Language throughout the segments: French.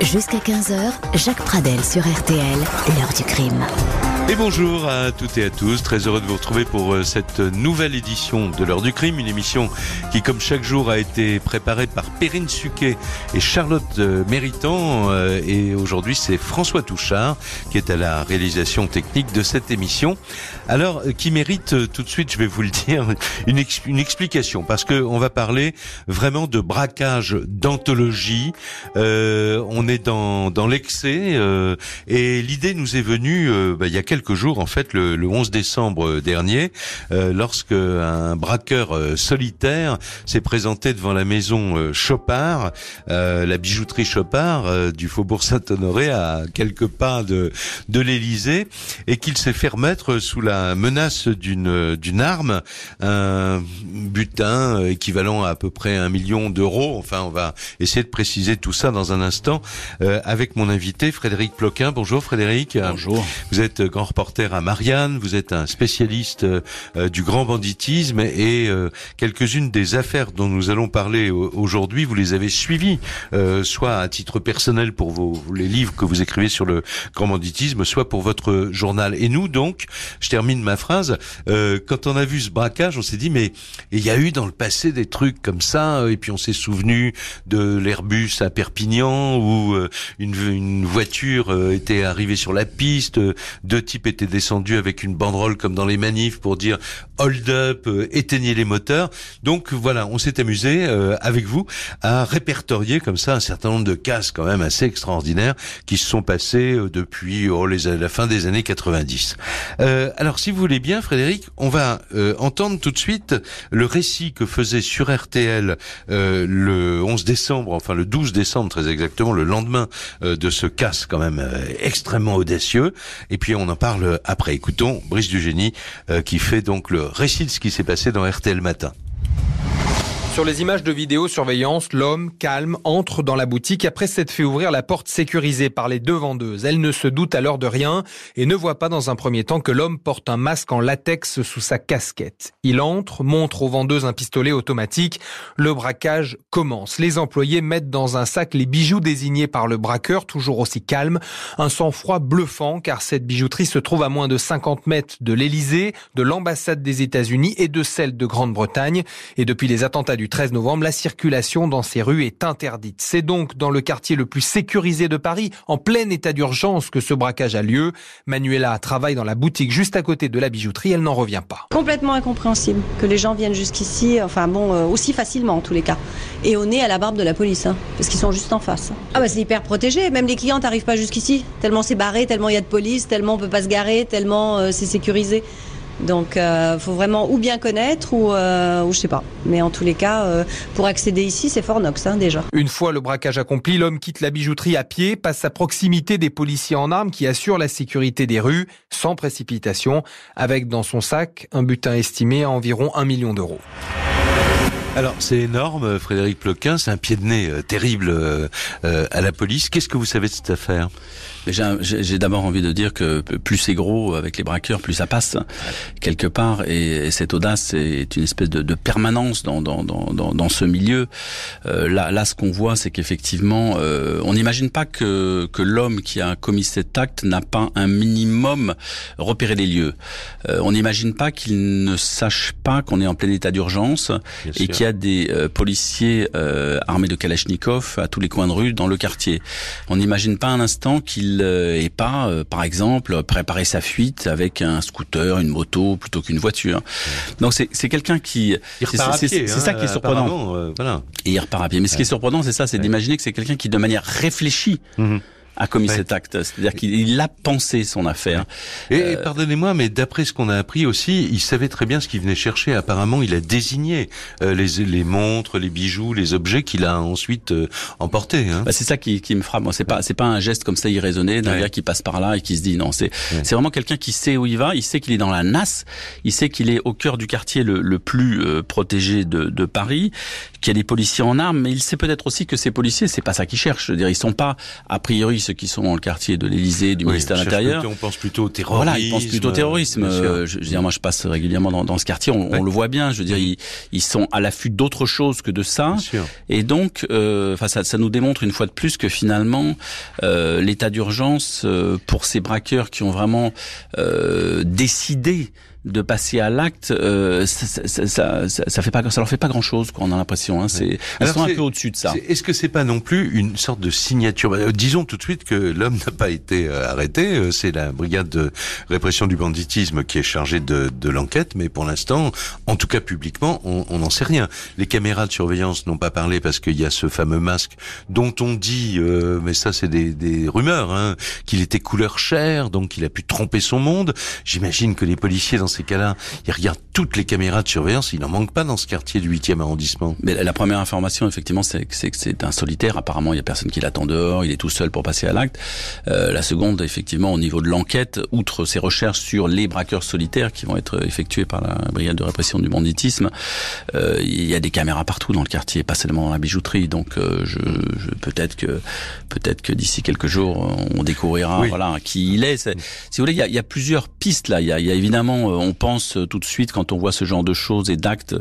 Jusqu'à 15h, Jacques Pradel sur RTL, l'heure du crime. Et bonjour à toutes et à tous, très heureux de vous retrouver pour euh, cette nouvelle édition de l'heure du crime, une émission qui comme chaque jour a été préparée par Perrine Suquet et Charlotte euh, Méritant euh, et aujourd'hui c'est François Touchard qui est à la réalisation technique de cette émission. Alors qui mérite tout de suite, je vais vous le dire, une, une explication parce que on va parler vraiment de braquage d'anthologie. on est dans, dans l'excès et l'idée nous est venue bah, il y a quelques quelques jours, en fait, le, 11 décembre dernier, euh, lorsque un braqueur euh, solitaire s'est présenté devant la maison euh, Chopard, euh, la bijouterie Chopard du Faubourg Saint-Honoré, à quelques pas de, de l'Élysée, et qu'il s'est fait remettre sous la menace d'une d'une arme, un butin équivalent à à peu près un million d'euros. Enfin, on va essayer de préciser tout ça dans un instant avec mon invité Frédéric Ploquin. Bonjour Frédéric. Bonjour. Vous êtes grand reporter à Marianne, vous êtes un spécialiste euh, du grand banditisme et euh, quelques-unes des affaires dont nous allons parler aujourd'hui, vous les avez suivies, euh, soit à titre personnel pour vos, les livres que vous écrivez sur le grand banditisme, soit pour votre journal. Et nous donc, je termine ma phrase, quand on a vu ce braquage, on s'est dit mais il y a eu dans le passé des trucs comme ça, et puis on s'est souvenu de l'Airbus à Perpignan où une, une voiture était arrivée sur la piste, deux types était descendu avec une banderole comme dans les manifs pour dire hold up, euh, éteignez les moteurs. Donc voilà, on s'est amusé euh, avec vous à répertorier comme ça un certain nombre de cas quand même assez extraordinaires qui se sont passés euh, depuis oh, les, la fin des années 90. alors si vous voulez bien, Frédéric, on va entendre tout de suite le récit que faisait sur RTL le 11 décembre, enfin le 12 décembre très exactement, le lendemain de ce casse quand même extrêmement audacieux. Et puis on en parle après. Écoutons Brice Dugénie euh, qui fait donc le récit de ce qui s'est passé dans RTL Matin. Sur les images de vidéosurveillance, l'homme, calme, entre dans la boutique après s'être fait ouvrir la porte sécurisée par les deux vendeuses. Elle ne se doute alors de rien et ne voit pas dans un premier temps que l'homme porte un masque en latex sous sa casquette. Il entre, montre aux vendeuses un pistolet automatique. Le braquage commence. Les employés mettent dans un sac les bijoux désignés par le braqueur, toujours aussi calme. Un sang-froid bluffant car cette bijouterie se trouve à moins de 50 mètres de l'Elysée, de l'ambassade des États-Unis et de celle de Grande-Bretagne. Et depuis les attentats du 13 novembre, la circulation dans ces rues est interdite. C'est donc dans le quartier le plus sécurisé de Paris, en plein état d'urgence, que ce braquage a lieu. Manuela travaille dans la boutique juste à côté de la bijouterie, elle n'en revient pas. Complètement incompréhensible que les gens viennent jusqu'ici, enfin bon, euh, aussi facilement en tous les cas. Et on est à la barbe de la police, hein, parce qu'ils sont juste en face. Ah bah c'est hyper protégé, même les clients n'arrivent pas jusqu'ici, tellement c'est barré, tellement il y a de police, tellement on peut pas se garer, tellement euh, c'est sécurisé. Donc, il euh, faut vraiment ou bien connaître ou, euh, ou je sais pas. Mais en tous les cas, euh, pour accéder ici, c'est Fort Knox hein, déjà. Une fois le braquage accompli, l'homme quitte la bijouterie à pied, passe à proximité des policiers en armes qui assurent la sécurité des rues, sans précipitation, avec dans son sac un butin estimé à environ un million d'euros. Alors c'est énorme, Frédéric Ploquin, c'est un pied de nez terrible à la police. Qu'est-ce que vous savez de cette affaire? J'ai d'abord envie de dire que plus c'est gros avec les braqueurs, plus ça passe quelque part. Et, cette audace est une espèce de, de permanence dans, dans, dans, dans, ce milieu. Euh, là, là, ce qu'on voit, c'est qu'effectivement, euh, on n'imagine pas que, que l'homme qui a commis cet acte n'a pas un minimum repéré les lieux. Euh, on n'imagine pas qu'il ne sache pas qu'on est en plein état d'urgence et qu'il y a des euh, policiers euh, armés de Kalachnikov à tous les coins de rue dans le quartier. On n'imagine pas un instant qu'il et pas, euh, par exemple, préparer sa fuite avec un scooter, une moto, plutôt qu'une voiture. Donc c'est quelqu'un qui... C'est ça qui est hein, surprenant. Euh, voilà. Et il repart à pied. Mais ce qui est surprenant, c'est ça, c'est d'imaginer que c'est quelqu'un qui, de manière réfléchie, mhm a commis cet acte. C'est-à-dire qu'il a pensé son affaire. Et, euh, pardonnez-moi, mais d'après ce qu'on a appris aussi, il savait très bien ce qu'il venait chercher. Apparemment, il a désigné euh, les, les montres, les bijoux, les objets qu'il a ensuite euh, emportés. Hein. Bah, c'est ça qui, qui me frappe. C'est pas c'est pas un geste comme ça irraisonné d'un gars qui passe par là et qui se dit non. C'est c'est vraiment quelqu'un qui sait où il va. Il sait qu'il est dans la nasse. Il sait qu'il est au cœur du quartier le, le plus protégé de, de Paris. Qu'il y a des policiers en armes, mais il sait peut-être aussi que ces policiers, c'est pas ça qu'ils cherchent. Je veux dire, ils sont pas a priori ceux qui sont dans le quartier de l'Élysée, du ministère de l'Intérieur. On pense plutôt au terrorisme. Voilà, ils pensent plutôt au terrorisme. Euh, je, veux dire, moi, je passe régulièrement dans, dans ce quartier. On, on, le voit bien. Je veux dire, ils, ils sont à l'affût d'autre chose que de ça. Et donc, euh, ça, ça, nous démontre une fois de plus que finalement, euh, l'état d'urgence euh, pour ces braqueurs qui ont vraiment décidé de passer à l'acte, euh, ça, ça, ça, ça, fait pas, ça leur fait pas grand chose. Quoi, on a l'impression. Hein, c'est, ils sont un peu au-dessus de ça. Est-ce que c'est pas non plus une sorte de signature? Bah, Disons tout de suite que l'homme n'a pas été euh, arrêté. Euh, c'est la brigade de répression du banditisme qui est chargée de, de l'enquête, mais pour l'instant, en tout cas publiquement, on n'en sait rien. Les caméras de surveillance n'ont pas parlé parce qu'il y a ce fameux masque dont on dit, euh, mais ça c'est des, des rumeurs, hein, qu'il était couleur chair, donc il a pu tromper son monde. J'imagine que les policiers dans ces cas-là, ils regardent toutes les caméras de surveillance. Il n'en manque pas dans ce quartier du 8e arrondissement. Mais la première information, effectivement, c'est que c'est un solitaire. Apparemment, il y a personne qui l'attend dehors. Il est tout seul pour passer à l'acte. Euh, la seconde, effectivement, au niveau de l'enquête, outre ces recherches sur les braqueurs solitaires qui vont être effectuées par la brigade de répression du banditisme, euh, il y a des caméras partout dans le quartier, pas seulement dans la bijouterie. Donc, euh, je, je peut-être que peut-être que d'ici quelques jours, on découvrira voilà qui il est. Si vous voulez, il y a, il y a plusieurs pistes là. Il y a, il y a évidemment, on pense tout de suite quand on voit ce genre de choses et d'actes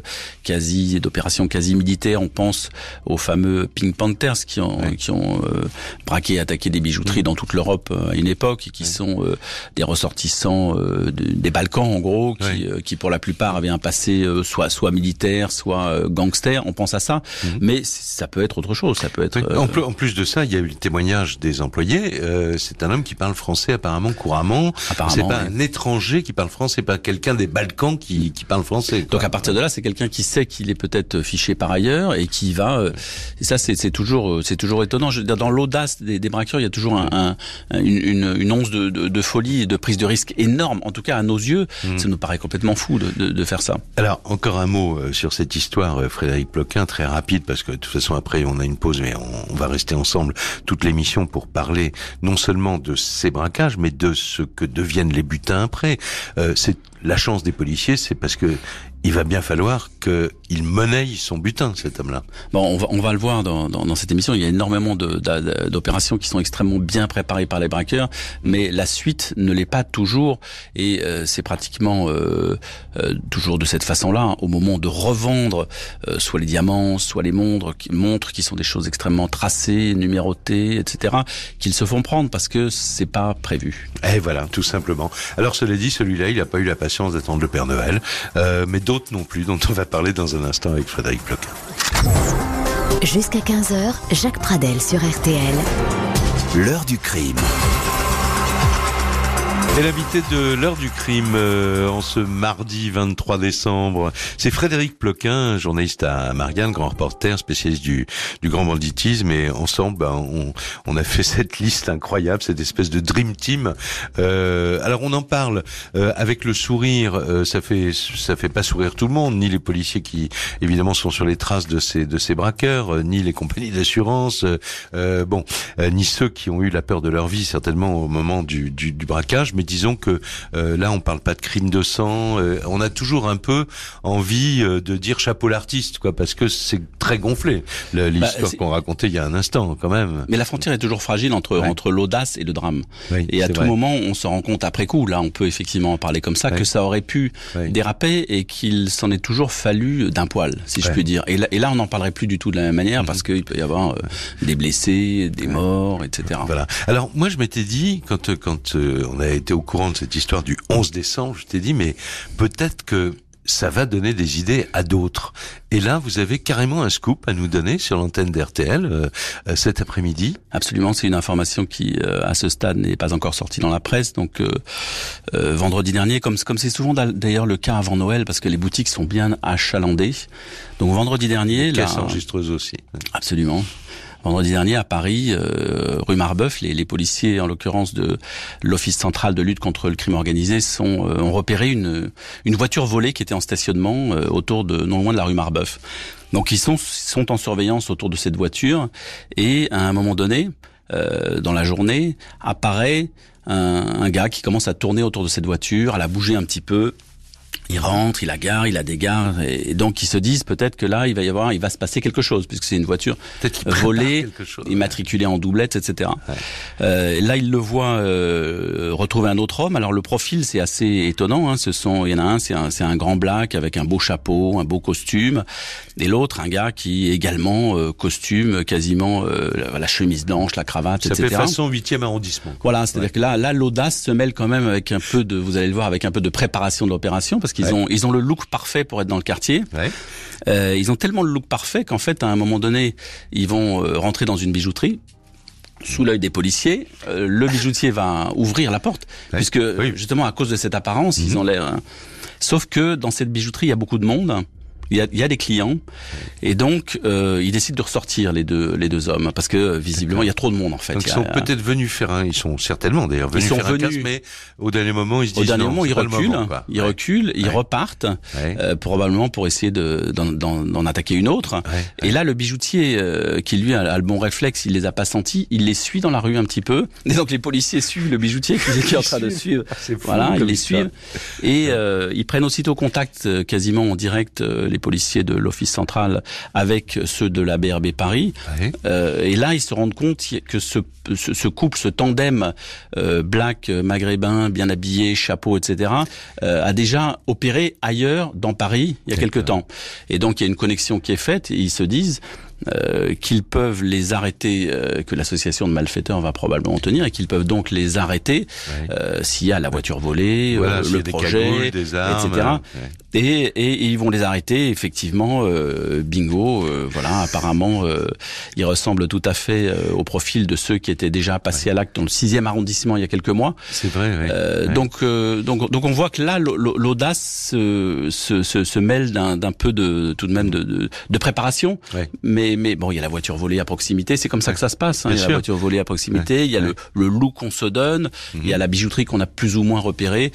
quasi, d'opérations quasi militaires, on pense aux fameux Pink Panthers qui ont, qui ont euh, braqué et attaqué des bijouteries dans toute l'Europe euh, à une époque et qui sont euh, des ressortissants des Balkans en gros, qui, qui pour la plupart avaient un passé soit soit militaire, soit gangster. On pense à ça, mm. mais ça peut être autre chose. Ça peut être. En, plus, de ça, il y a eu le témoignage des employés. c'est un homme qui parle français apparemment couramment. C'est pas un étranger qui parle français, pas quelqu'un des Balkans qui, qui parle français. Donc à partir de là, c'est quelqu'un qui sait qu'il est peut-être fiché par ailleurs et qui va. Euh, et ça, c'est toujours, euh, c'est toujours étonnant. Je, dans l'audace des, des, braqueurs, il y a toujours un, un, une, une, once de, de, de, folie et de prise de risque énorme. En tout cas, à nos yeux, mm. ça nous paraît complètement fou de, de, de, faire ça. Alors encore un mot euh, sur cette histoire, Frédéric Ploquin, très rapide parce que de toute façon après on a une pause, mais on, on va rester ensemble toute l'émission pour parler non seulement de ces braquages, mais de ce que deviennent les butins après. Euh, c'est la chance des policiers, c'est parce que il va bien falloir qu'il monnaie son butin, cet homme-là. Bon, on va, on va le voir dans, dans, dans cette émission. Il y a énormément d'opérations qui sont extrêmement bien préparées par les braqueurs, mais la suite ne l'est pas toujours. Et euh, c'est pratiquement euh, euh, toujours de cette façon-là, au moment de revendre euh, soit les diamants, soit les montres, montres qui sont des choses extrêmement tracées, numérotées, etc., qu'ils se font prendre parce que c'est pas prévu. Et voilà, tout simplement. Alors, cela dit, celui-là, il n'a pas eu la patience d'attendre le Père Noël, euh, mais d'autres non plus, dont on va parler dans un instant avec Frédéric Ploquin. Jusqu'à 15h, Jacques Pradel sur RTL. L'heure du crime. Et l'invité de l'heure du crime euh, en ce mardi 23 décembre, c'est Frédéric Ploquin, journaliste à Marianne, grand reporter, spécialiste du, du grand banditisme. Et ensemble, ben, on, on, a fait cette liste incroyable, cette espèce de dream team. Euh, alors on en parle euh, avec le sourire. Euh, ça fait ça fait pas sourire tout le monde, ni les policiers qui évidemment sont sur les traces de ces de ces braqueurs, ni les compagnies d'assurance. bon, ni ceux qui ont eu la peur de leur vie certainement au moment du, du, du braquage, mais disons que euh, là, on parle pas de crime de sang. Euh, on a toujours un peu envie euh, de dire chapeau l'artiste, quoi, parce que c'est très gonflé bah, l'histoire qu'on racontait il y a un instant, quand même. Mais la frontière est toujours fragile entre entre l'audace et le drame. et à tout moment, on se rend compte après coup, là, on peut effectivement en parler comme ça, que ça aurait pu déraper et qu'il s'en est toujours fallu d'un poil, si je puis dire. Et là, et là on n'en parlerait plus du tout de la même manière mhm. parce qu'il peut y avoir des blessés, des morts, etc. Voilà. Alors moi, je m'étais dit quand quand on a été au courant de cette histoire du 11 décembre, je t'ai dit, mais peut-être que ça va donner des idées à d'autres. Et là, vous avez carrément un scoop à nous donner sur l'antenne d'RTL euh, euh, cet après-midi. Absolument, c'est une information qui, euh, à ce stade, n'est pas encore sortie dans la presse. Donc, vendredi dernier, comme comme c'est souvent d'ailleurs le cas avant Noël, parce que les boutiques sont bien achalandées. Donc, vendredi dernier, la caisse enregistreuse aussi. Absolument. Vendredi dernier à Paris, euh, rue Marbeuf, les, les, policiers, en l'occurrence de l'Office central de lutte contre le crime organisé, sont, euh, ont repéré une, une voiture volée qui était en stationnement euh, autour de non loin de la rue Marbeuf. Donc ils sont, sont en surveillance autour de cette voiture et à un moment donné, dans la journée, apparaît un, un, gars qui commence à tourner autour de cette voiture, à la bouger un petit peu, il rentre, il a gare, il a des gares, et donc ils se disent peut-être que là il va y avoir, il va se passer quelque chose puisque c'est une voiture volée, immatriculée en doublette, etc. Euh, là il le voit euh, retrouver un autre homme. Alors le profil c'est assez étonnant. Hein. Ce sont, il y en a un, c'est un, c'est un grand black avec un beau chapeau, un beau costume, et l'autre un gars qui également euh, costume, quasiment euh, la chemise blanche, la cravate, Ça etc. fait façon 8e arrondissement. Voilà, c'est-à-dire que là, là l'audace se mêle quand même avec un peu de, vous allez le voir, avec un peu de préparation de l'opération parce qu'ils ont ils ont le look parfait pour être dans le quartier. Ouais. Euh, ils ont tellement le look parfait qu'en fait, à un moment donné, ils vont euh, rentrer dans une bijouterie. Sous l'œil des policiers, euh, le bijoutier va ouvrir la porte, Ouais. puisque Oui. justement à cause de cette apparence, ils Mhm. ont l'air. hein. Sauf que dans cette bijouterie, il y a beaucoup de monde. Il y a, il y a des clients et donc euh, ils décident de ressortir les deux les deux hommes parce que visiblement il y a trop de monde en fait. Donc Il ils sont peut-être venus faire un, ils sont certainement d'ailleurs venus Ils sont faire un venus- casse, mais au dernier moment ils se disent Au dernier non, moment, ils reculent, moment, ils Ouais. reculent, ils Ouais. repartent, Ouais. euh, probablement pour essayer de d'en- attaquer une autre. Ouais. Et là, le bijoutier, euh, qui lui a, a le bon réflexe, il les a pas sentis, il les suit dans la rue un petit peu. Et donc les policiers suivent le bijoutier qui, qui est en train de suivre. Voilà, ils les suivent et euh, ils prennent aussitôt contact, euh, quasiment en direct, euh, les policiers de l'office central avec ceux de la BRB Paris. Euh, et là, ils se rendent compte que ce, ce, ce couple, ce tandem euh, black, maghrébin, bien habillé, chapeau, etc., euh, a déjà opéré ailleurs dans Paris il y a quelque temps. Et donc, il y a une connexion qui est faite et ils se disent euh, qu'ils peuvent les arrêter, euh, que l'association de malfaiteurs va probablement tenir, et qu'ils peuvent donc les arrêter euh, s'il y a la voiture volée, Voilà, le des projet, cagoules, des armes, etc. ouais. Et, et, et ils vont les arrêter, effectivement, euh, bingo, euh, voilà, apparemment, euh, ils ressemblent tout à fait euh, au profil de ceux qui étaient déjà passés à l'acte dans le 6e arrondissement il y a quelques mois. C'est vrai. ouais. Euh, Ouais. donc, euh, donc, donc on voit que là, l'au- l'au- l'audace se, se, se, mêle d'un peu de, tout de même de, de, de préparation. Mais, mais bon, il y a la voiture volée à proximité, c'est comme ça que ça se passe. hein. Bien Il y a sûr. la voiture volée à proximité, il y a le, le look qu'on se donne, il y a la bijouterie qu'on a plus ou moins repérée.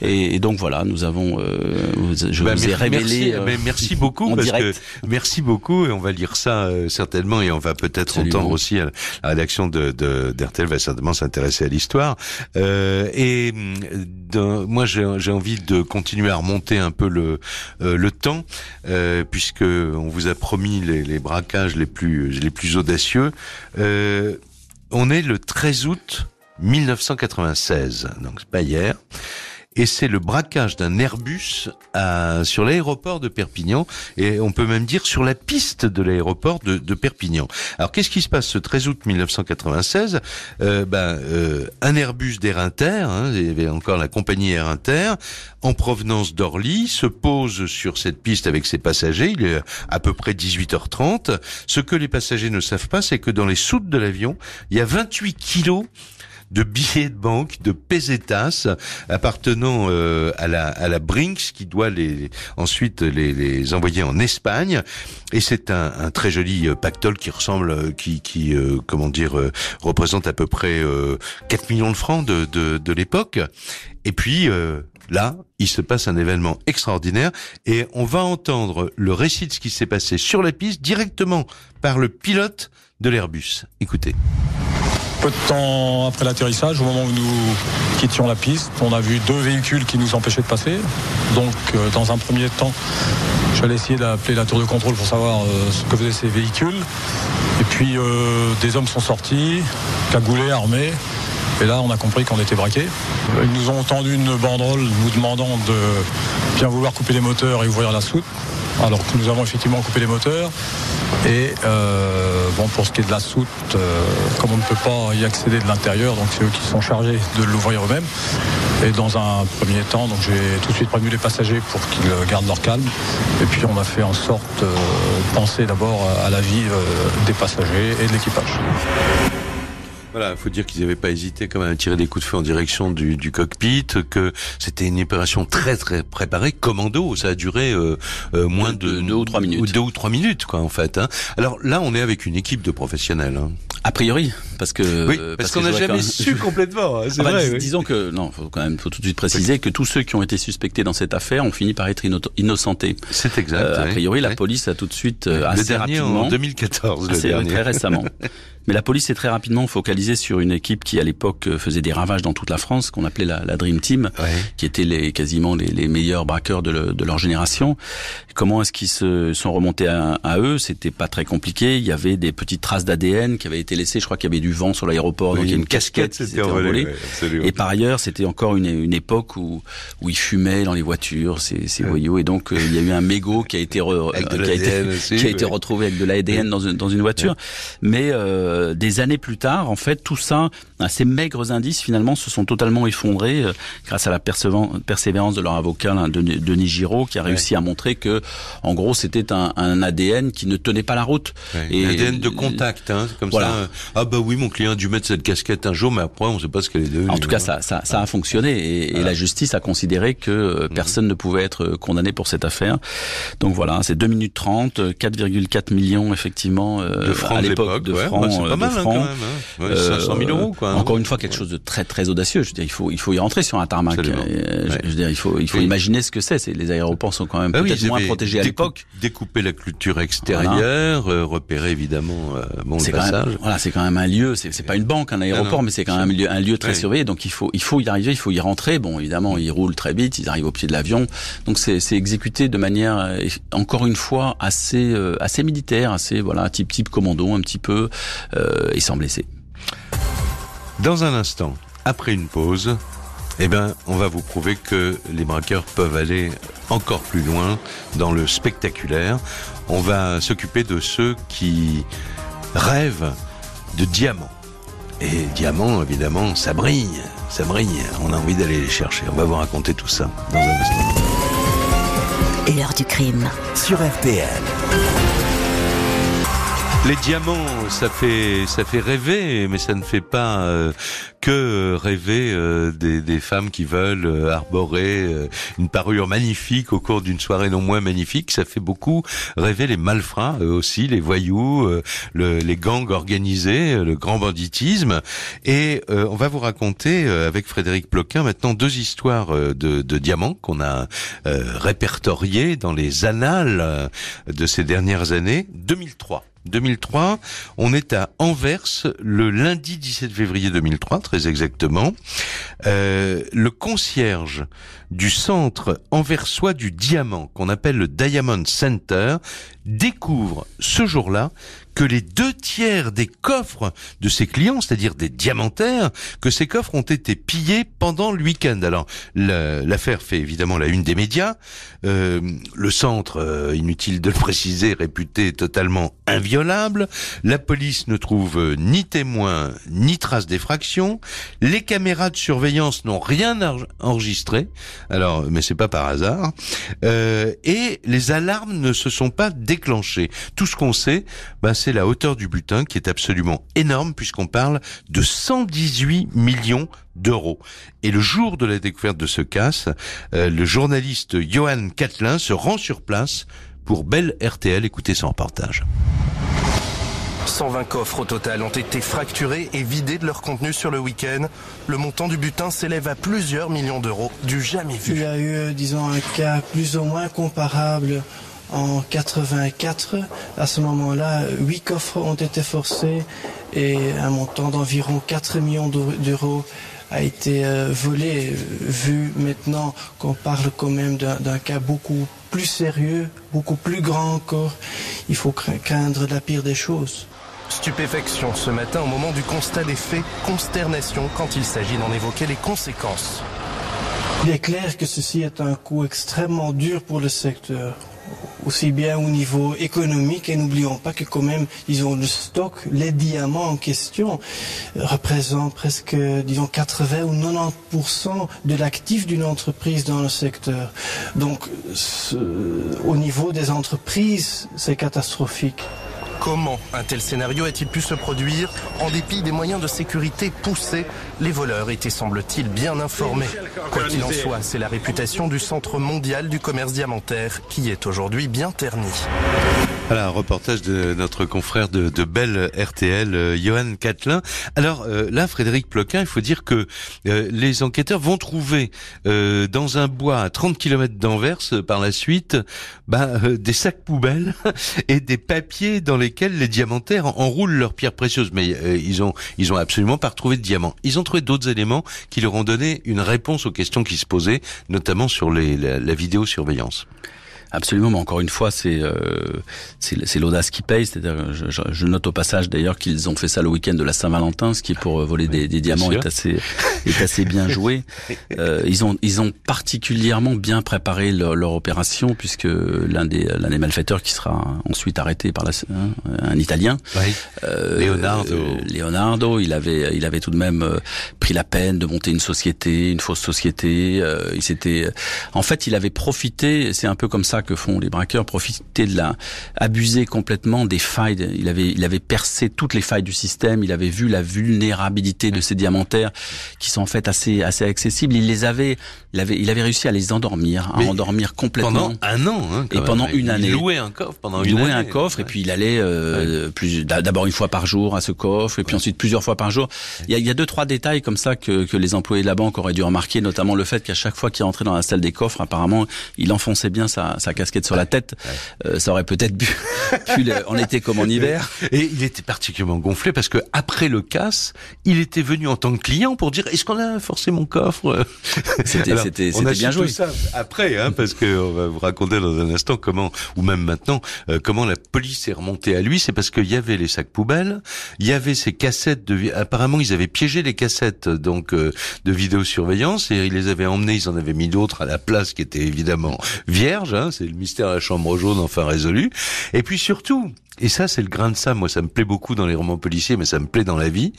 Et, et donc voilà, nous avons, euh, vous- je Bah, vous ai mer- révélé. Merci, euh, mais merci beaucoup en parce direct. que merci beaucoup et on va lire ça euh, certainement et on va peut-être entendre aussi à la la rédaction de de- d'RTL va certainement s'intéresser à l'histoire Euh, et dans- moi j'ai j'ai envie de continuer à remonter un peu le euh, le temps euh, puisque on vous a promis les, les braquages les plus les plus audacieux Euh, on est le 13 août 1996 donc c'est pas hier et c'est le braquage d'un Airbus à- sur l'aéroport de Perpignan, et on peut même dire sur la piste de l'aéroport de, de Perpignan. Alors qu'est-ce qui se passe ce 13 août 1996 euh, ben, euh, Un Airbus d'Air Inter, hein, il y avait encore la compagnie Air Inter, en provenance d'Orly, se pose sur cette piste avec ses passagers, il est à peu près 18h30. Ce que les passagers ne savent pas, c'est que dans les soutes de l'avion, il y a 28 kilos de billets de banque, de pesetas appartenant euh, à la à la Brinks qui doit les ensuite les, les envoyer en Espagne et c'est un, un très joli euh, pactole qui ressemble euh, qui qui euh, comment dire euh, représente à peu près euh, 4 millions de francs de de, de l'époque et puis euh, Là, il se passe un événement extraordinaire et on va entendre le récit de ce qui s'est passé sur la piste directement par le pilote de l'Airbus. Écoutez. Peu de temps après l'atterrissage, au moment où nous quittions la piste, on a vu deux véhicules qui nous empêchaient de passer. Donc, euh, dans un premier temps, j'allais essayer d'appeler la tour de contrôle pour savoir euh, ce que faisaient ces véhicules. Et puis, euh, des hommes sont sortis, cagoulés, armés. Et là, on a compris qu'on était braqués. Ils nous ont tendu une banderole nous demandant de bien vouloir couper les moteurs et ouvrir la soute. Alors que nous avons effectivement coupé les moteurs. Et euh, bon, pour ce qui est de la soute, euh, comme on ne peut pas y accéder de l'intérieur, donc c'est eux qui sont chargés de l'ouvrir eux-mêmes. Et dans un premier temps, donc j'ai tout de suite prévenu les passagers pour qu'ils gardent leur calme. Et puis on a fait en sorte euh, de penser d'abord à la vie des passagers et de l'équipage. Voilà, il faut dire qu'ils n'avaient pas hésité quand même à tirer des coups de feu en direction du, du cockpit, que c'était une opération très très préparée, commando. Ça a duré euh, euh, moins de, De- deux ou trois minutes. Deux ou trois minutes, quoi, en fait. Hein. Alors là, on est avec une équipe de professionnels. Hein. A priori, parce que oui, parce, qu'on n'a jamais su complètement. Hein, c'est vrai. Disons que non, faut quand même, faut tout de suite préciser que tous ceux qui ont été suspectés dans cette affaire ont fini par être innocentés. C'est exact. Euh, a priori, la police a tout de suite euh, assez le dernier rapidement, en 2014, assez, le dernier. très récemment. Mais la police s'est très rapidement focalisée sur une équipe qui, à l'époque, euh, faisait des ravages dans toute la France, qu'on appelait la, la, Dream Team, ouais. qui étaient les, quasiment les, les meilleurs braqueurs de, le, de, leur génération. Comment est-ce qu'ils se sont remontés à, à eux? C'était pas très compliqué. Il y avait des petites traces d'ADN qui avaient été laissées. Je crois qu'il y avait du vent sur l'aéroport, oui, donc il y a une, casquette, casquette qui s'était envolée. Ouais, et par ailleurs, c'était encore une, une, époque où, où ils fumaient dans les voitures, ces, ces voyous. Et donc, euh, il y a eu un mégot qui a été, re, avec qui a été, aussi, qui a été retrouvé avec de l'ADN dans, une, dans une voiture. Mais euh, des années plus tard, en fait, tout ça, ces maigres indices, finalement, se sont totalement effondrés euh, grâce à la persévérance de leur avocat, Denis Giraud, qui a réussi ouais. à montrer que, en gros, c'était un, un, ADN qui ne tenait pas la route. Ouais, et ADN de contact, hein, comme voilà. ça. Ah bah oui, mon client a dû mettre cette casquette un jour, mais après, on ne sait pas ce qu'elle est devenue. En tout cas, ça, ça, ça a fonctionné et, voilà. et, la justice a considéré que mmh. personne ne pouvait être condamné pour cette affaire. Donc voilà, c'est 2 minutes 30, 4,4 millions effectivement de francs à l'époque de ouais, francs. Bah, c'est pas mal francs. Hein, quand même. Hein. Ouais, 500 000 euros quoi. Hein. Encore une fois, quelque chose de très très audacieux. Je veux dire, il faut il faut y rentrer sur un tarmac. Euh, je, veux dire, il faut il faut imaginer ce que c'est. C'est les aéroports sont quand même Ah peut-être moins protégés à l'époque. Découper la culture extérieure, euh, repérer évidemment euh, bon, le passage. même, voilà, c'est quand même un lieu. C'est c'est pas une banque, un aéroport, non, mais c'est quand même un lieu, un lieu très surveillé. Donc il faut il faut y arriver, il faut y rentrer. Bon, évidemment, ils roulent très vite, ils arrivent au pied de l'avion. Donc c'est c'est exécuté de manière euh, encore une fois assez euh, assez militaire, assez voilà type type commando un petit peu euh, et sans blesser. Dans un instant, après une pause, eh ben, on va vous prouver que les braqueurs peuvent aller encore plus loin dans le spectaculaire. On va s'occuper de ceux qui rêvent de diamants. Et diamants, évidemment, ça brille, ça brille. On a envie d'aller les chercher. On va vous raconter tout ça dans un instant. L'heure du crime. Sur RTL. Les diamants, ça fait ça fait rêver, mais ça ne fait pas euh, que rêver euh, des, des, femmes qui veulent euh, arborer une parure magnifique au cours d'une soirée non moins magnifique. Ça fait beaucoup rêver les malfrats eux aussi, les voyous, le, les gangs organisés, le grand banditisme. Et on va vous raconter avec Frédéric Ploquin maintenant deux histoires de, de diamants qu'on a répertoriées dans les annales de ces dernières années. 2003. 2003. On est à Anvers le lundi 17 février 2003, très exactement. Euh, le concierge du centre anversois du diamant, qu'on appelle le Diamond Center, découvre ce jour-là que les deux tiers des coffres de ses clients, c'est-à-dire des diamantaires, que ces coffres ont été pillés pendant le week-end. Alors l'affaire fait évidemment la une des médias. Euh, le centre, euh, inutile de le préciser, réputé totalement inviolable. La police ne trouve euh, ni témoin ni trace d'effraction. Les caméras de surveillance n'ont rien enregistré. Alors, mais c'est pas par hasard. Euh, et les alarmes ne se sont pas déclenchées. Tout ce qu'on sait, bah, c'est la hauteur du butin qui est absolument énorme puisqu'on parle de 118 millions d'euros. Et le jour de la découverte de ce casse, euh, le journaliste Johan Catlin se rend sur place pour Belle RTL. Écoutez son reportage. 120 coffres au total ont été fracturés et vidés de leur contenu sur le week-end. Le montant du butin s'élève à plusieurs millions d'euros, du jamais vu. Il y a eu, disons, un cas plus ou moins comparable en 84. À ce moment-là, huit coffres ont été forcés et un montant d'environ 4 millions d'euros a été euh, volé. Vu maintenant qu'on parle quand même d'un cas beaucoup plus sérieux, beaucoup plus grand encore, il faut craindre la pire des choses. Stupéfaction ce matin au moment du constat des faits, consternation quand il s'agit d'en évoquer les conséquences. Il est clair que ceci est un coup extrêmement dur pour le secteur aussi bien au niveau économique et n'oublions pas que quand même ils ont le stock, les diamants en question représentent presque disons 80 ou 90% de l'actif d'une entreprise dans le secteur. Donc au niveau des entreprises, c'est catastrophique. Comment un tel scénario a-t-il pu se produire En dépit des moyens de sécurité poussés, les voleurs étaient, semble-t-il, bien informés. Quoi qu'il en soit, c'est la réputation du Centre mondial du commerce diamantaire qui est aujourd'hui bien ternie. Voilà, un reportage de notre confrère de, de Belle RTL, euh, Johan Catlin. Alors euh, là, Frédéric Ploquin, il faut dire que euh, les enquêteurs vont trouver euh, dans un bois à 30 km d'Anvers euh, par la suite bah, euh, des sacs poubelles et des papiers dans lesquels les diamantaires enroulent leurs pierres précieuses. Mais ils ont ils ont absolument pas retrouvé de diamants. Ils ont trouvé d'autres éléments qui leur ont donné une réponse aux questions qui se posaient, notamment sur les, la, la vidéosurveillance. Absolument, mais encore une fois, c'est euh, c'est l'audace qui paye. C'est-à-dire, je, je- je note au passage d'ailleurs qu'ils ont fait ça le week-end de la Saint-Valentin, ce qui pour euh, voler des, des diamants est assez est assez bien joué. Euh, ils ont ils ont particulièrement bien préparé leur, leur opération puisque l'un des l'un des malfaiteurs qui sera ensuite arrêté par la, hein, un Italien, euh, Leonardo. euh, Leonardo, il avait, il avait tout de même pris la peine de monter une société, une fausse société. euh, il s'était, en fait, il avait profité. C'est un peu comme ça que font les braqueurs, profiter de la, abuser complètement des failles. Il avait, il avait percé toutes les failles du système. Il avait vu la vulnérabilité de ces diamantaires qui sont en fait assez, assez accessibles. Il les avait, il avait, il avait réussi à les endormir, à Mais endormir complètement. Pendant un an, hein, Et même. pendant une Il année. louait un coffre pendant il une louait année. un coffre et puis il allait euh, plus d'abord une fois par jour à ce coffre et puis ensuite plusieurs fois par jour. Il y a, il y a deux trois détails comme ça que, que les employés de la banque auraient dû remarquer, notamment le fait qu'à chaque fois qu'il rentrait dans la salle des coffres, apparemment, il enfonçait bien sa, sa casquette sur la tête. Euh, ça aurait peut-être pu, pu le- en été comme en hiver. Et il était particulièrement gonflé parce que après le casse, il était venu en tant que client pour dire est-ce qu'on a forcé mon coffre? C'était- on bien joué. ça après, hein, parce que on va vous raconter dans un instant comment, ou même maintenant, euh, comment la police est remontée à lui. C'est parce qu'il y avait les sacs poubelles, il y avait ces cassettes de. Apparemment, ils avaient piégé les cassettes donc euh, de vidéosurveillance et ils les avaient emmenées. Ils en avaient mis d'autres à la place qui était évidemment vierge. Hein, c'est le mystère de la chambre jaune enfin résolu. Et puis surtout. Et ça, c'est le grain de ça. Moi, ça me plaît beaucoup dans les romans policiers, mais ça me plaît dans la vie.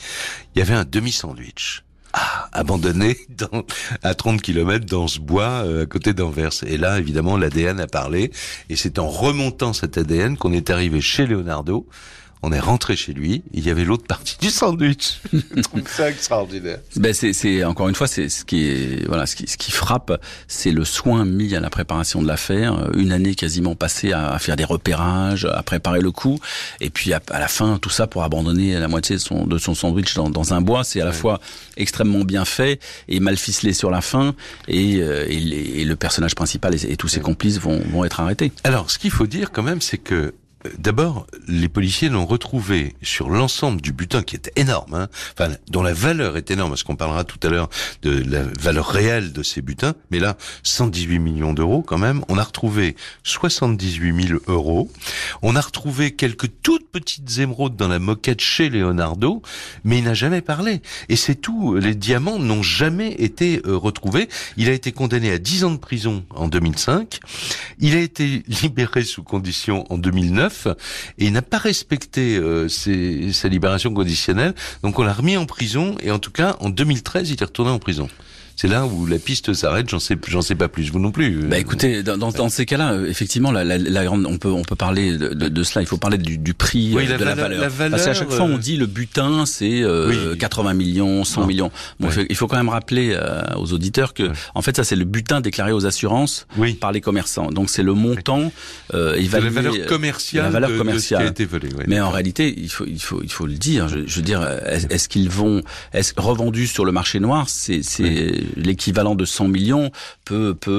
Il y avait un demi-sandwich. Ah, abandonné dans, à 30 km dans ce bois euh, à côté d'Anvers. Et là, évidemment, l'ADN a parlé. Et c'est en remontant cet ADN qu'on est arrivé chez Leonardo. On est rentré chez lui. Il y avait l'autre partie du sandwich. Je trouve ça extraordinaire. Ben c'est, c'est encore une fois, c'est ce qui est voilà, ce qui, ce qui frappe, c'est le soin mis à la préparation de l'affaire. Une année quasiment passée à, à faire des repérages, à préparer le coup, et puis à, à la fin tout ça pour abandonner la moitié de son de son sandwich dans, dans un bois. C'est à la fois extrêmement bien fait et mal ficelé sur la fin, et, euh, et, le personnage principal et, et tous ses complices vont vont être arrêtés. Alors, ce qu'il faut dire quand même, c'est que D'abord, les policiers l'ont retrouvé sur l'ensemble du butin qui est énorme, hein, enfin dont la valeur est énorme, parce qu'on parlera tout à l'heure de la valeur réelle de ces butins, mais là, 118 millions d'euros quand même. On a retrouvé 78 000 euros. On a retrouvé quelques toutes petites émeraudes dans la moquette chez Leonardo, mais il n'a jamais parlé. Et c'est tout. Les diamants n'ont jamais été euh, retrouvés. Il a été condamné à 10 ans de prison en 2005. Il a été libéré sous condition en 2009 et il n'a pas respecté euh, sa libération conditionnelle. Donc on l'a remis en prison et en tout cas en 2013 il est retourné en prison. C'est là où la piste s'arrête. J'en sais, j'en sais pas plus. Vous non plus. Bah écoutez, dans, dans, dans ces cas-là, euh, effectivement, la, la, la grande, on peut on peut parler de, de, de cela. Il faut parler du, du prix, Oui, euh, la de la valeur- valeur. la valeur, Parce qu'à chaque fois, euh, on dit le butin, c'est euh, Oui. 80 millions, 100 Non. millions. Bon, il faut- il faut quand même rappeler euh, aux auditeurs que, en fait, ça c'est le butin déclaré aux assurances Oui. par les commerçants. Donc c'est le montant euh, évalué. la valeur commerciale, la valeur de- de ce commerciale. qui a été volé. Mais en réalité, il faut, il faut, il faut le dire. Je, je veux dire, est-ce est-ce qu'ils vont, est-ce revendus sur le marché noir, c'est, c'est l'équivalent de 100 millions peut, peut,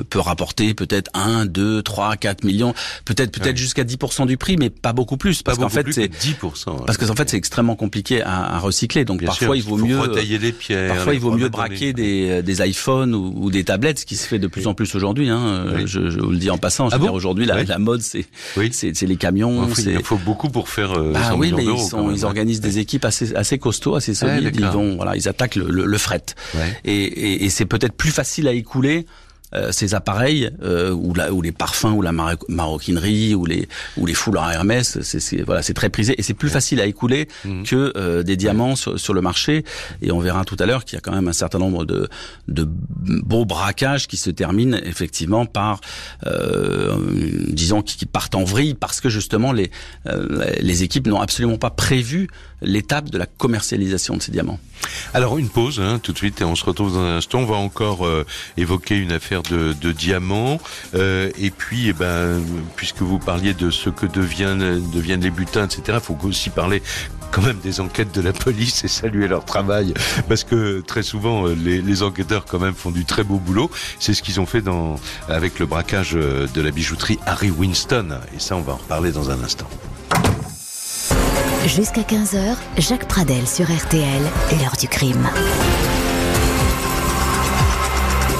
euh, peut rapporter peut-être 1, 2, 3, 4 millions, peut-être, peut-être jusqu'à 10% du prix, mais pas beaucoup plus, parce qu'en fait, c'est, que 10%. ouais. parce que en fait, c'est extrêmement compliqué à, à recycler. Donc Bien parfois, sûr, il vaut faut mieux. retailler les pierres. Parfois, il vaut mieux braquer des, des iPhones ou, ou des tablettes, ce qui se fait de plus en plus aujourd'hui. Hein. Euh, Oui. Je, je vous le dis en passant. Ah bon? aujourd'hui, la, Oui. la mode, c'est, Oui. c'est, les camions. Enfin, il faut beaucoup pour faire euh, bah 100 oui, mais ils, sont, hein. organisent des équipes assez, assez costauds, assez solides. ils vont, voilà, ils attaquent le, le, le fret. Ouais. Et, et, c'est peut-être plus facile à écouler. Euh, ces appareils euh, ou, la, ou les parfums ou la maro- maroquinerie ou les ou les foulards Hermès c'est voilà c'est très prisé et c'est plus facile à écouler Mhm. que euh, des diamants sur, sur le marché et on verra tout à l'heure qu'il y a quand même un certain nombre de de beaux braquages qui se terminent effectivement par disons qui, qui partent en vrille parce que justement les les équipes n'ont absolument pas prévu l'étape de la commercialisation de ces diamants. Alors une pause, hein, tout de suite, et on se retrouve dans un instant. On va encore évoquer une affaire de, de diamants. Euh, et puis, eh ben, puisque vous parliez de ce que deviennent, deviennent les butins, etc., il faut aussi parler quand même des enquêtes de la police et saluer leur travail parce que très souvent euh, les, les enquêteurs quand même font du très beau boulot. C'est ce qu'ils ont fait dans avec le braquage euh, de la bijouterie Harry Winston et ça on va en reparler dans un instant. Jusqu'à 15h, Jacques Pradel sur RTL, l'heure du crime.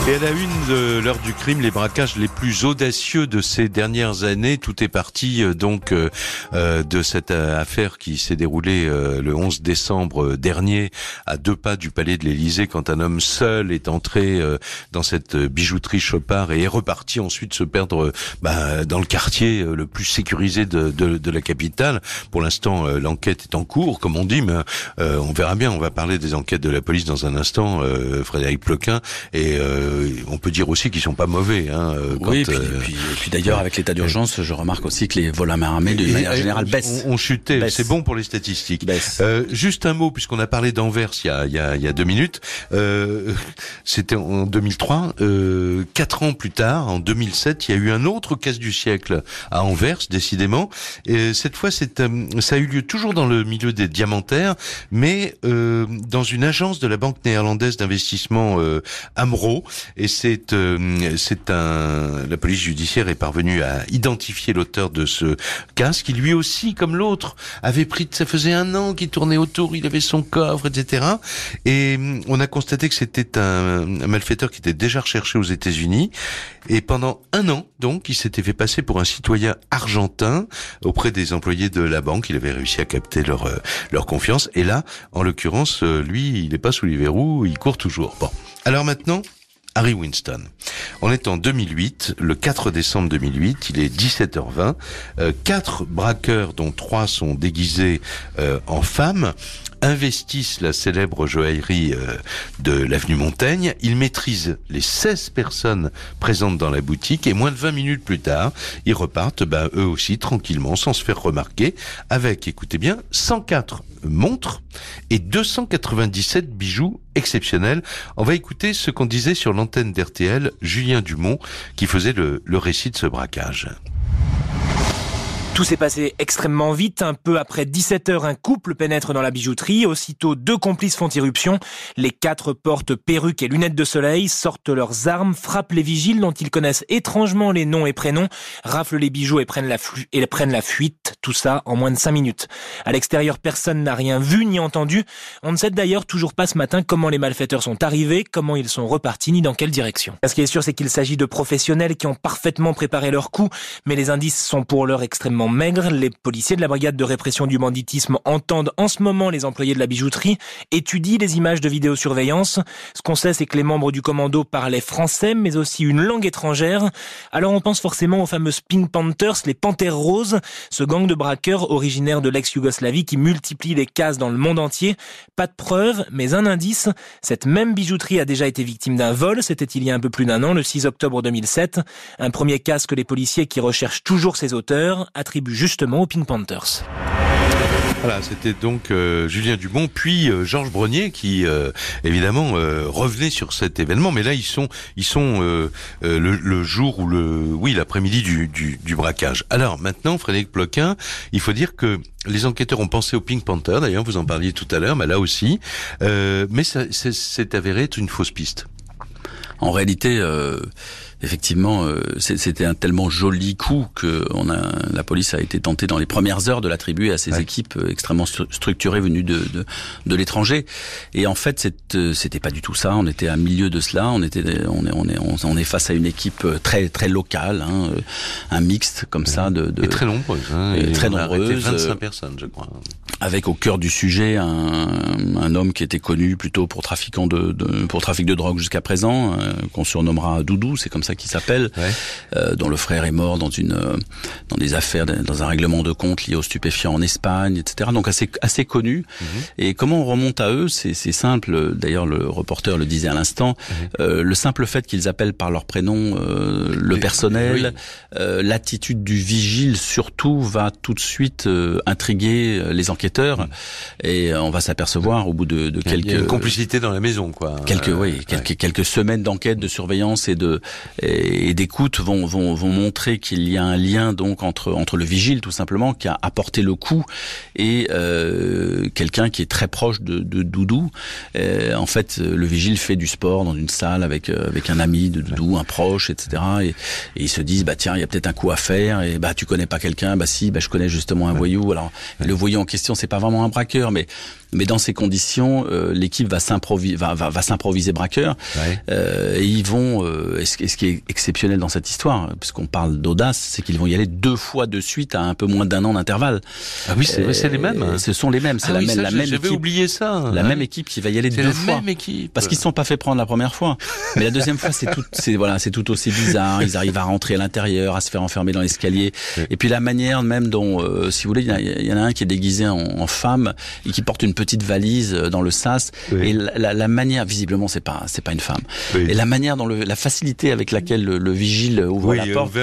Et à la une de l'heure du crime, les braquages les plus audacieux de ces dernières années. Tout est parti euh, donc euh, euh, de cette affaire qui s'est déroulée le 11 décembre dernier à deux pas du palais de l'Élysée quand un homme seul est entré dans cette bijouterie Chopard et est reparti ensuite se perdre bah, dans le quartier le plus sécurisé de, de, de la capitale. Pour l'instant, l'enquête est en cours, comme on dit, mais on verra bien. On va parler des enquêtes de la police dans un instant, Frédéric Ploquin et on peut dire aussi qu'ils sont pas mauvais. Hein, quand, oui, et puis, euh, puis, puis d'ailleurs avec l'état d'urgence, je remarque aussi que les vols à main armée, de manière générale, baissent. On, on chutait, c'est bon pour les statistiques. Euh, juste un mot, puisqu'on a parlé d'Anvers il y a, il y a, il y a deux minutes. Euh, C'était en 2003. Euh, quatre ans plus tard, en 2007, il y a eu un autre casse du siècle à Anvers, décidément. Et cette fois, c'est euh, ça a eu lieu toujours dans le milieu des diamantaires, mais euh, dans une agence de la banque néerlandaise d'investissement euh, Amro. Et c'est euh, c'est un la police judiciaire est parvenue à identifier l'auteur de ce casque qui lui aussi, comme l'autre, avait pris. Ça faisait un an qu'il tournait autour, il avait son coffre, etc. Et on a constaté que c'était un, un malfaiteur qui était déjà recherché aux États-Unis. Et pendant un an, donc, il s'était fait passer pour un citoyen argentin auprès des employés de la banque. Il avait réussi à capter leur euh, leur confiance. Et là, en l'occurrence, euh, lui, il n'est pas sous les verrous, il court toujours. Bon. Alors maintenant, Harry Winston. On est en 2008, le 4 décembre 2008, il est 17h20. Euh, quatre braqueurs, dont trois sont déguisés euh, en femmes, investissent la célèbre joaillerie euh, de l'avenue Montaigne. Ils maîtrisent les 16 personnes présentes dans la boutique et moins de 20 minutes plus tard, ils repartent, ben, eux aussi, tranquillement, sans se faire remarquer, avec, écoutez bien, 104 montres et 297 bijoux exceptionnels. On va écouter ce qu'on disait sur l'antenne d'RTL, Julien Dumont, qui faisait le, le récit de ce braquage. Tout s'est passé extrêmement vite. Un peu après 17 heures, un couple pénètre dans la bijouterie. Aussitôt, deux complices font irruption. Les quatre portent perruques et lunettes de soleil, sortent leurs armes, frappent les vigiles dont ils connaissent étrangement les noms et prénoms, raflent les bijoux et prennent la, prennent la fuite. Tout ça en moins de cinq minutes. À l'extérieur, personne n'a rien vu ni entendu. On ne sait d'ailleurs toujours pas ce matin comment les malfaiteurs sont arrivés, comment ils sont repartis, ni dans quelle direction. Ce qui est sûr, c'est qu'il s'agit de professionnels qui ont parfaitement préparé leur coup, mais les indices sont pour l'heure extrêmement maigres. Les policiers de la brigade de répression du banditisme entendent en ce moment les employés de la bijouterie, étudient les images de vidéosurveillance. Ce qu'on sait, c'est que les membres du commando parlaient français, mais aussi une langue étrangère. Alors on pense forcément aux fameuses Pink Panthers, les Panthères Roses, ce gang de braqueurs originaires de l'ex-Yougoslavie qui multiplie les cases dans le monde entier. Pas de preuves, mais un indice. Cette même bijouterie a déjà été victime d'un vol. C'était il y a un peu plus d'un an, le 6 octobre 2007. Un premier cas que les policiers qui recherchent toujours ses auteurs attribuent justement aux Pink Panthers. Voilà, c'était donc euh, Julien Dumont, puis euh, Georges Brenier qui euh, évidemment euh, revenait sur cet événement. Mais là, ils sont, ils sont euh, euh, le, le jour ou le, oui, l'après-midi du, du, du braquage. Alors maintenant, Frédéric Ploquin, il faut dire que les enquêteurs ont pensé au Pink Panther. D'ailleurs, vous en parliez tout à l'heure, mais là aussi, euh, mais ça c'est- c'est avéré être une fausse piste. En réalité, euh, effectivement, euh, c'est- c'était un tellement joli coup que on a, la police a été tentée dans les premières heures de l'attribuer à ces Ouais. équipes euh, extrêmement stru- structurées venues de, de, de l'étranger. Et en fait, c'est, euh, c'était pas du tout ça. On était à milieu de cela. On était, on est, on est, on, on est face à une équipe très, très locale, hein, un mixte comme ça de, de Et très nombreuse. Hein, et et très on a arrêté nombreuse, 25 euh, personnes, je crois. Avec au cœur du sujet un, un homme qui était connu plutôt pour trafiquant de, de pour trafic de drogue jusqu'à présent, euh, qu'on surnommera Doudou, c'est comme ça ça qui s'appelle, dont le frère est mort dans une dans des affaires, dans un règlement de compte lié aux stupéfiants en Espagne, etc. Donc assez assez connu. Mhm. Et comment on remonte à eux C'est simple. D'ailleurs, le reporter le disait à l'instant. Mhm. le simple fait qu'ils appellent par leur prénom le personnel, l'attitude du vigile surtout va tout de suite intriguer les enquêteurs. Mhm. Et on va s'apercevoir au bout de, de quelques... Il y a une complicité dans la maison, quoi. Quelques, oui, quelques, quelques semaines d'enquête, de surveillance et de et, d'écoute vont, vont, vont montrer qu'il y a un lien donc entre entre le vigile tout simplement qui a apporté le coup et euh, quelqu'un qui est très proche de, de Doudou. Euh, en fait, le vigile fait du sport dans une salle avec euh, avec un ami de Doudou, un proche, etc. Et, et ils se disent bah tiens, il y a peut-être un coup à faire. Et bah tu connais pas quelqu'un Bah si, bah je connais justement un voyou. Alors le voyou en question, c'est pas vraiment un braqueur, mais mais dans ces conditions, euh, l'équipe va s'improviser, va, va, va s'improviser braqueur. Euh, et ils vont. Euh, ce, qui est exceptionnel dans cette histoire, puisqu'on parle d'audace, c'est qu'ils vont y aller deux fois de suite à un peu moins d'un an d'intervalle. Ah oui, c'est c'est les mêmes. Hein. Ce sont les mêmes. C'est ah la, même, la même équipe. oublié ça. La même équipe qui va y aller deux la fois. Même équipe. Parce qu'ils ne sont pas fait prendre la première fois. Mais la deuxième fois, c'est tout. C'est voilà, c'est tout aussi bizarre. Ils arrivent à rentrer à l'intérieur, à se faire enfermer dans l'escalier. Et puis la manière même dont, euh, si vous voulez, il y, en a un qui est déguisé en, en femme et qui porte une petite valise euh, dans le sas. Et la, la, manière visiblement c'est pas c'est pas une femme. Et la manière dans le la facilité avec laquelle le, vigile ouvre la porte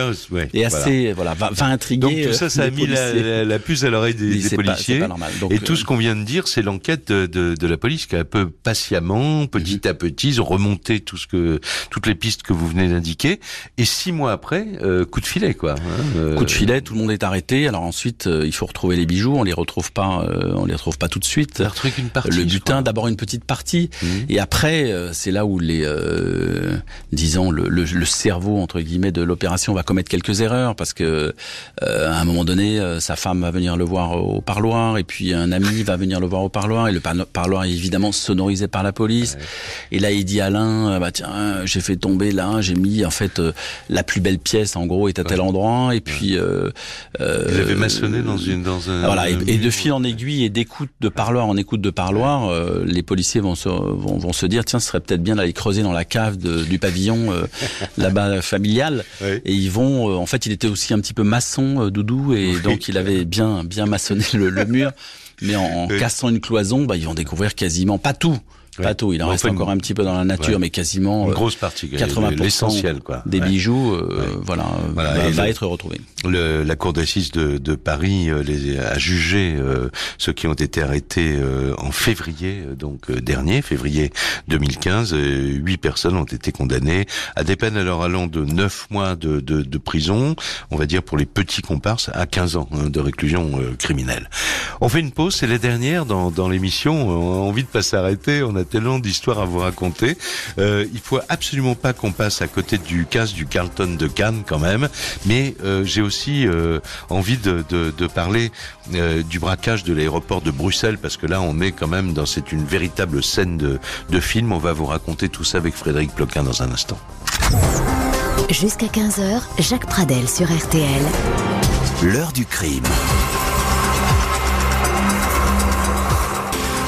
est assez voilà, va, va, intriguer donc tout ça ça a mis la, la, puce à l'oreille des, des policiers. pas, normal. Donc, et tout ce qu'on vient de dire c'est l'enquête de, de, de, la police qui a un peu patiemment petit mhm. à petit ils ont remonté tout ce que toutes les pistes que vous venez d'indiquer. Et six mois après euh, coup de filet quoi hein, euh... coup de filet tout le monde est arrêté. Alors ensuite euh, il faut retrouver les bijoux. On les retrouve pas euh, on les retrouve pas tout de suite une partie, butin, d'abord une petite partie, mmh. et après, euh, c'est là où les, euh, disons, le, le, le, cerveau entre guillemets de l'opération va commettre quelques erreurs parce que euh, à un moment donné, euh, sa femme va venir le voir au parloir, et puis un ami va venir le voir au parloir, et le parloir est évidemment sonorisé par la police. Et là, il dit à Alain, bah tiens, j'ai fait tomber là, j'ai mis en fait la plus belle pièce, en gros, est à tel endroit, et puis. Euh, il avait maçonné dans une dans un. Voilà, et, et de fil en aiguille et d'écoute de parloir en écoute de parloir, euh, les policiers vont se, vont, vont, se dire tiens, ce serait peut-être bien d'aller creuser dans la cave de, du pavillon euh, là-bas familial. Et ils vont, euh, en fait, il était aussi un petit peu maçon, Doudou, et donc il avait bien bien maçonné le, le mur. Mais en, en cassant une cloison, bah, ils vont découvrir quasiment pas tout, pas tout, il en reste encore un petit peu dans la nature, mais quasiment une grosse partie, 80% l'essentiel quoi. Des bijoux, euh, voilà, va, va être retrouvé. Le, la cour d'assises de, de, Paris euh, les, a jugé euh, ceux qui ont été arrêtés euh, en février donc dernier, février 2015. Huit personnes ont été condamnées à des peines alors allant de 9 mois de, de, de, prison, on va dire pour les petits comparses, à 15 ans hein, de réclusion criminelle. On fait une pause, c'est la dernière dans, dans l'émission. On a envie de pas s'arrêter. On a tellement d'histoires à vous raconter. Euh, il faut absolument pas qu'on passe à côté du casse du Carlton de Cannes quand même. Mais euh, j'ai aussi euh, envie de, de, de parler euh, du braquage de l'aéroport de Bruxelles parce que là on est quand même dans c'est une véritable scène de, de film. On va vous raconter tout ça avec Frédéric Ploquin dans un instant. Jusqu'à 15h, Jacques Pradel sur RTL. L'heure du crime.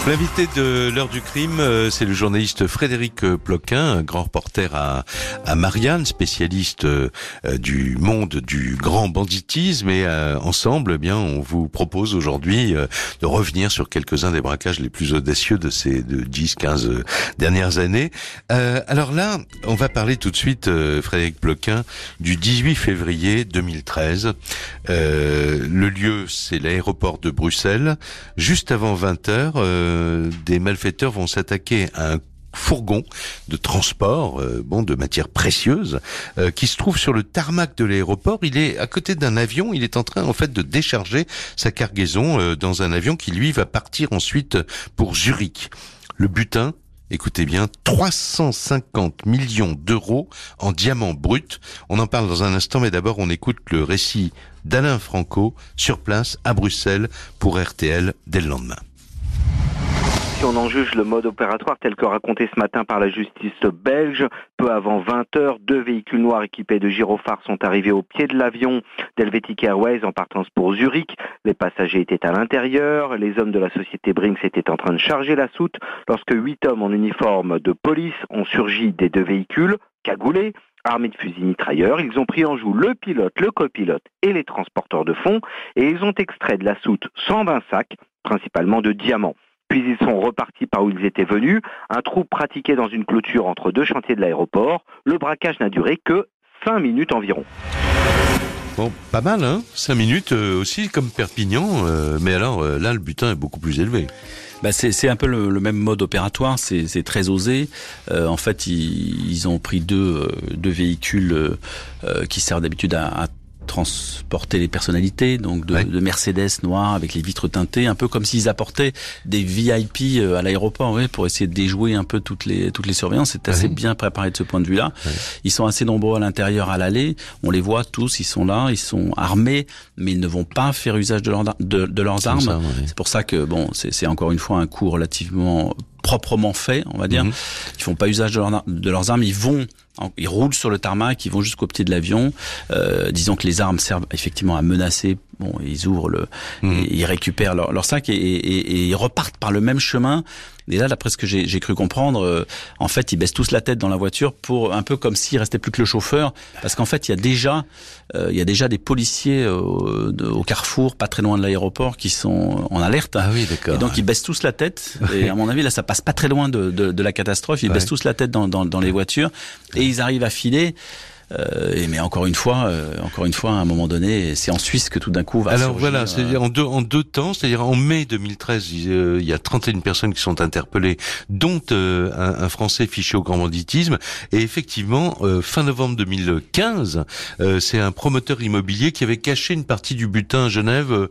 L'invité de l'heure du crime, euh, c'est le journaliste Frédéric Ploquin, un grand reporter à, à Marianne, spécialiste euh, du monde du grand banditisme. Et euh, ensemble, eh bien, on vous propose aujourd'hui de revenir sur quelques-uns des braquages les plus audacieux de ces de 10, 15 dernières années. alors là, on va parler tout de suite, Frédéric Ploquin, du 18 février 2013. le lieu, c'est l'aéroport de Bruxelles. Juste avant 20 heures, euh, des malfaiteurs vont s'attaquer à un fourgon de transport, euh, bon, de matières précieuses, euh, qui se trouve sur le tarmac de l'aéroport. Il est à côté d'un avion. Il est en train, en fait, de décharger sa cargaison dans un avion qui, lui, va partir ensuite pour Zurich. Le butin, écoutez bien, 350 millions d'euros en diamants bruts. On en parle dans un instant, mais d'abord on écoute le récit d'Alain Franco sur place à Bruxelles pour RTL dès le lendemain si on en juge le mode opératoire tel que raconté ce matin par la justice belge, peu avant 20 heures, deux véhicules noirs équipés de gyrophares sont arrivés au pied de l'avion d'Helvetic Airways en partance pour Zurich. Les passagers étaient à l'intérieur, les hommes de la société Brinks étaient en train de charger la soute lorsque huit hommes en uniforme de police ont surgi des deux véhicules cagoulés. Armés de fusils mitrailleurs, ils ont pris en joue le pilote, le copilote et les transporteurs de fonds et ils ont extrait de la soute 120 sacs, principalement de diamants. Puis ils sont repartis par où ils étaient venus, un trou pratiqué dans une clôture entre deux chantiers de l'aéroport. Le braquage n'a duré que 5 minutes environ. Bon, pas mal, hein 5 minutes euh, aussi comme Perpignan, euh, mais alors euh, là le butin est beaucoup plus élevé. Bah c'est un peu le, le, même mode opératoire, c'est très osé. Euh, en fait, ils, ils, ont pris deux, deux véhicules euh, qui servent d'habitude à, à, transporter les personnalités, donc de, ouais. de, Mercedes noir avec les vitres teintées, un peu comme s'ils apportaient des VIP euh, à l'aéroport, oui, pour essayer de déjouer un peu toutes les toutes les surveillances. C'est assez ouais. bien préparé de ce point de vue-là. Ouais. Ils sont assez nombreux à l'intérieur, à l'allée. On les voit tous, ils sont là, ils sont armés, mais ils ne vont pas faire usage de, leur, de, de leurs armes. C'est pour ça que bon, c'est encore une fois un coup relativement proprement fait, on va dire. Mmh. Ils font pas usage de, leur, de leurs armes, ils vont ils roulent sur le tarmac, ils vont jusqu'au pied de l'avion. Euh, disons que les armes servent effectivement à menacer. Bon, ils ouvrent le, mmh. ils récupèrent leur, leur sac et, et, et, ils repartent par le même chemin. Et là, d'après ce que j'ai cru comprendre, euh, en fait, ils baissent tous la tête dans la voiture pour un peu comme s'il restait plus que le chauffeur, parce qu'en fait, il y a déjà, euh, il y a déjà des policiers au, de, au carrefour, pas très loin de l'aéroport, qui sont en alerte. Ah oui, d'accord. Et donc ils baissent tous la tête. Et à mon avis, là, ça passe pas très loin de, de, de la catastrophe. Ils ouais. baissent tous la tête dans, dans, dans les voitures et ils arrivent à filer. Euh, mais encore une fois, euh, encore une fois, à un moment donné, c'est en Suisse que tout d'un coup va. Alors surgir, voilà, c'est-à-dire en deux en deux temps, c'est-à-dire en mai 2013, il, euh, y a 31 personnes qui sont interpellées, dont euh, un, un, Français fiché au grand banditisme. Et effectivement, euh, fin novembre 2015, c'est un promoteur immobilier qui avait caché une partie du butin à Genève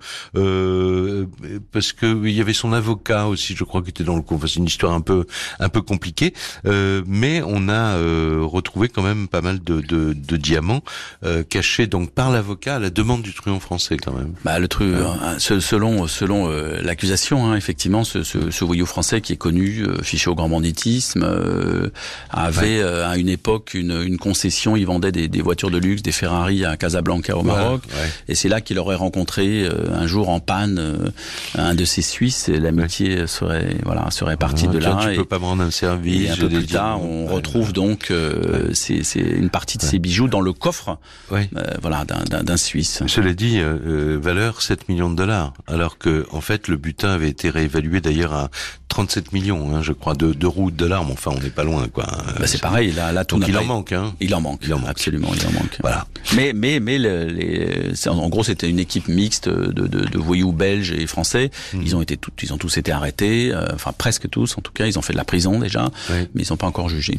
parce que il y avait son avocat aussi, je crois, qui était dans le coup. Enfin, c'est une histoire un peu un peu compliquée, mais on a retrouvé quand même pas mal de, de de, diamants euh, cachés donc par l'avocat à la demande du truand français quand même. Bah, le truc, euh, selon selon euh, l'accusation, hein, effectivement, ce, ce, ce, voyou français qui est connu, euh, fiché au grand banditisme, avait ouais. à une époque une, une, concession. Il vendait des, des, voitures de luxe, des Ferrari à Casablanca au Maroc, ouais, ouais. et c'est là qu'il aurait rencontré un jour en panne un de ces Suisses. Et l'amitié serait voilà serait partie ah, de là. Tu et, peux pas me rendre un service. Et un peu plus tard, on retrouve donc c'est une partie de ces bijoux dans le coffre oui. euh, voilà, d'un Suisse. Je l'ai dit, euh, valeur 7 millions de dollars, alors que en fait le butin avait été réévalué d'ailleurs à 37 millions, hein, je crois, de, de roues de dollars, mais enfin on n'est pas loin. quoi. Bah, c'est pareil, là, là tout il en manque. Hein. Il en manque, il en manque. absolument, il en manque. Voilà. Mais, mais, mais les, en gros c'était une équipe mixte de, de, de, voyous belges et français. Mmh. Ils ont été tout, ils ont tous été arrêtés, euh, enfin presque tous en tout cas, ils ont fait de la prison déjà, oui. mais ils n'ont pas encore jugé.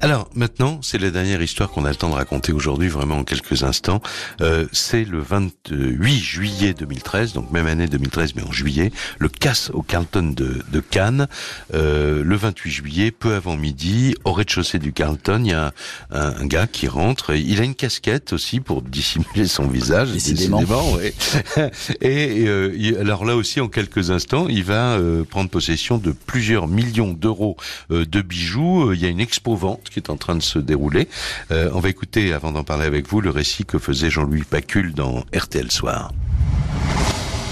Alors maintenant, c'est la dernière histoire qu'on a de raconter aujourd'hui, vraiment en quelques instants. Euh, c'est le 28 juillet 2013, donc même année 2013, mais en juillet, le casse au Carlton de, de Cannes. Euh, le 28 juillet, peu avant midi, au rez-de-chaussée du Carlton, il y a un, un, gars qui rentre. Il a une casquette aussi pour dissimuler son visage. Décidément. décidément ouais. et euh, il, alors là aussi, en quelques instants, il va euh, prendre possession de plusieurs millions d'euros euh, de bijoux. Il y a une expo vente qui est en train de se dérouler. on va écouter, avant d'en parler avec vous, le récit que faisait Jean-Louis Pacul dans RTL Soir.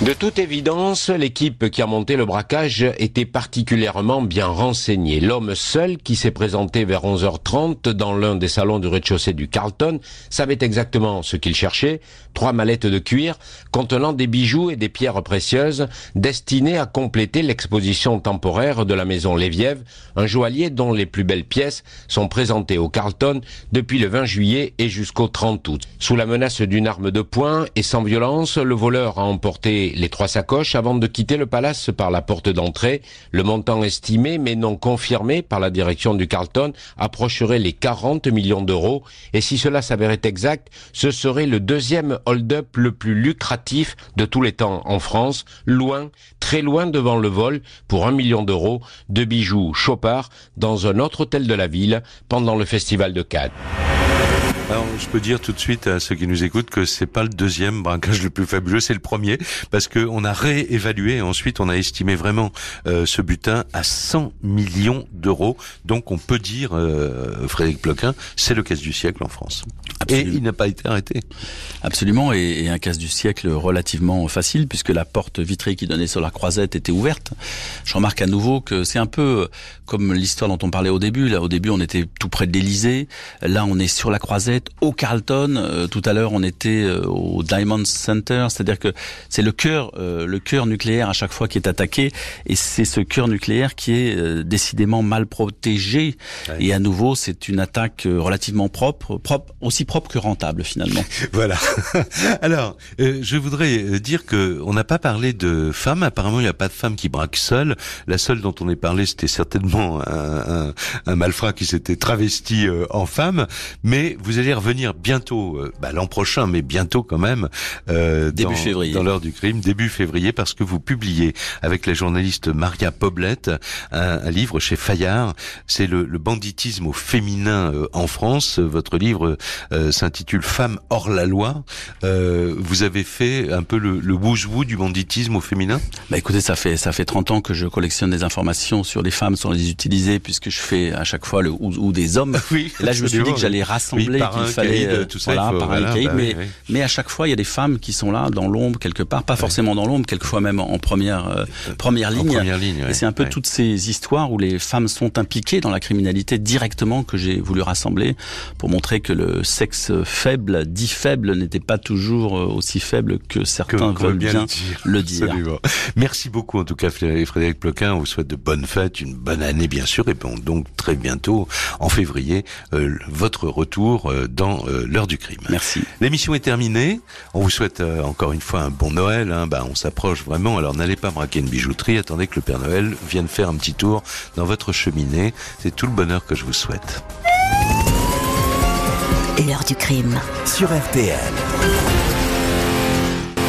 De toute évidence, l'équipe qui a monté le braquage était particulièrement bien renseignée. L'homme seul qui s'est présenté vers 11h30 dans l'un des salons du rez-de-chaussée du Carlton savait exactement ce qu'il cherchait, trois mallettes de cuir contenant des bijoux et des pierres précieuses destinées à compléter l'exposition temporaire de la maison Léviev, un joaillier dont les plus belles pièces sont présentées au Carlton depuis le 20 juillet et jusqu'au 30 août. Sous la menace d'une arme de poing et sans violence, le voleur a emporté les trois sacoches avant de quitter le palace par la porte d'entrée. Le montant estimé, mais non confirmé par la direction du Carlton, approcherait les 40 millions d'euros. Et si cela s'avérait exact, ce serait le deuxième hold-up le plus lucratif de tous les temps en France, loin, très loin devant le vol, pour un million d'euros, de bijoux Chopard dans un autre hôtel de la ville pendant le festival de Cannes. Alors, je peux dire tout de suite à ceux qui nous écoutent que c'est pas le deuxième braquage le plus fabuleux, c'est le premier, parce que on a réévalué et ensuite on a estimé vraiment euh, ce butin à 100 millions d'euros. Donc on peut dire, euh, Frédéric Ploquin, c'est le caisse du siècle en France. Et il n'a pas été arrêté. Absolument, et, et, un casse du siècle relativement facile, puisque la porte vitrée qui donnait sur la croisette était ouverte. Je remarque à nouveau que c'est un peu comme l'histoire dont on parlait au début. Là, au début, on était tout près de l'Elysée. Là, on est sur la croisette, au Carlton. Euh, tout à l'heure, on était euh, au Diamond Center, c'est-à-dire que c'est le cœur, euh, le cœur nucléaire à chaque fois qui est attaqué, et c'est ce cœur nucléaire qui est décidément mal protégé. Et à nouveau, c'est une attaque relativement propre, propre, aussi propre que rentable finalement. voilà. Alors, je voudrais dire que on n'a pas parlé de femmes. Apparemment, il n'y a pas de femmes qui braquent seules. La seule dont on ait parlé, c'était certainement un, un, un malfrat qui s'était travesti en femme. Mais vous allez revenir bientôt, bah, l'an prochain, mais bientôt quand même, euh, début dans, février, dans l'heure du crime, début février, parce que vous publiez avec la journaliste Maria Poblette un, un livre chez Fayard. C'est le, le, banditisme au féminin euh, en France. Votre livre euh, s'intitule Femmes hors la loi. Euh, vous avez fait un peu le, le wou du banditisme au féminin? Bah écoutez, ça fait ça fait 30 ans que je collectionne des informations sur les femmes sans les utiliser, puisque je fais à chaque fois le ou, des hommes. Oui, Et là, je me suis dit que j'allais rassembler, oui, qu'il fallait caïd, tout ça, voilà, faut, par voilà, un caïd, bah mais, oui. mais à chaque fois, il y a des femmes qui sont là dans l'ombre quelque part, pas forcément dans l'ombre, quelquefois même en première euh, première ligne. En première ligne Et c'est un peu toutes ces histoires où les femmes sont impliquées dans la criminalité directement que j'ai voulu rassembler pour montrer que le sexe faible, dit faible, n'était pas toujours euh, aussi faible que certains que, veulent bien, bien le le dire. Merci beaucoup en tout cas Frédéric Ploquin. On vous souhaite de bonnes fêtes, une bonne année bien sûr, et bon, donc très bientôt en février euh, votre retour euh, dans euh, l'heure du crime. Merci. L'émission est terminée. On vous souhaite euh, encore une fois un bon Noël. Hein. Bah, on s'approche vraiment. Alors n'allez pas braquer une bijouterie. Attendez que le Père Noël vienne faire un petit tour dans votre cheminée. C'est tout le bonheur que je vous souhaite. L'heure du crime. Sur RTL.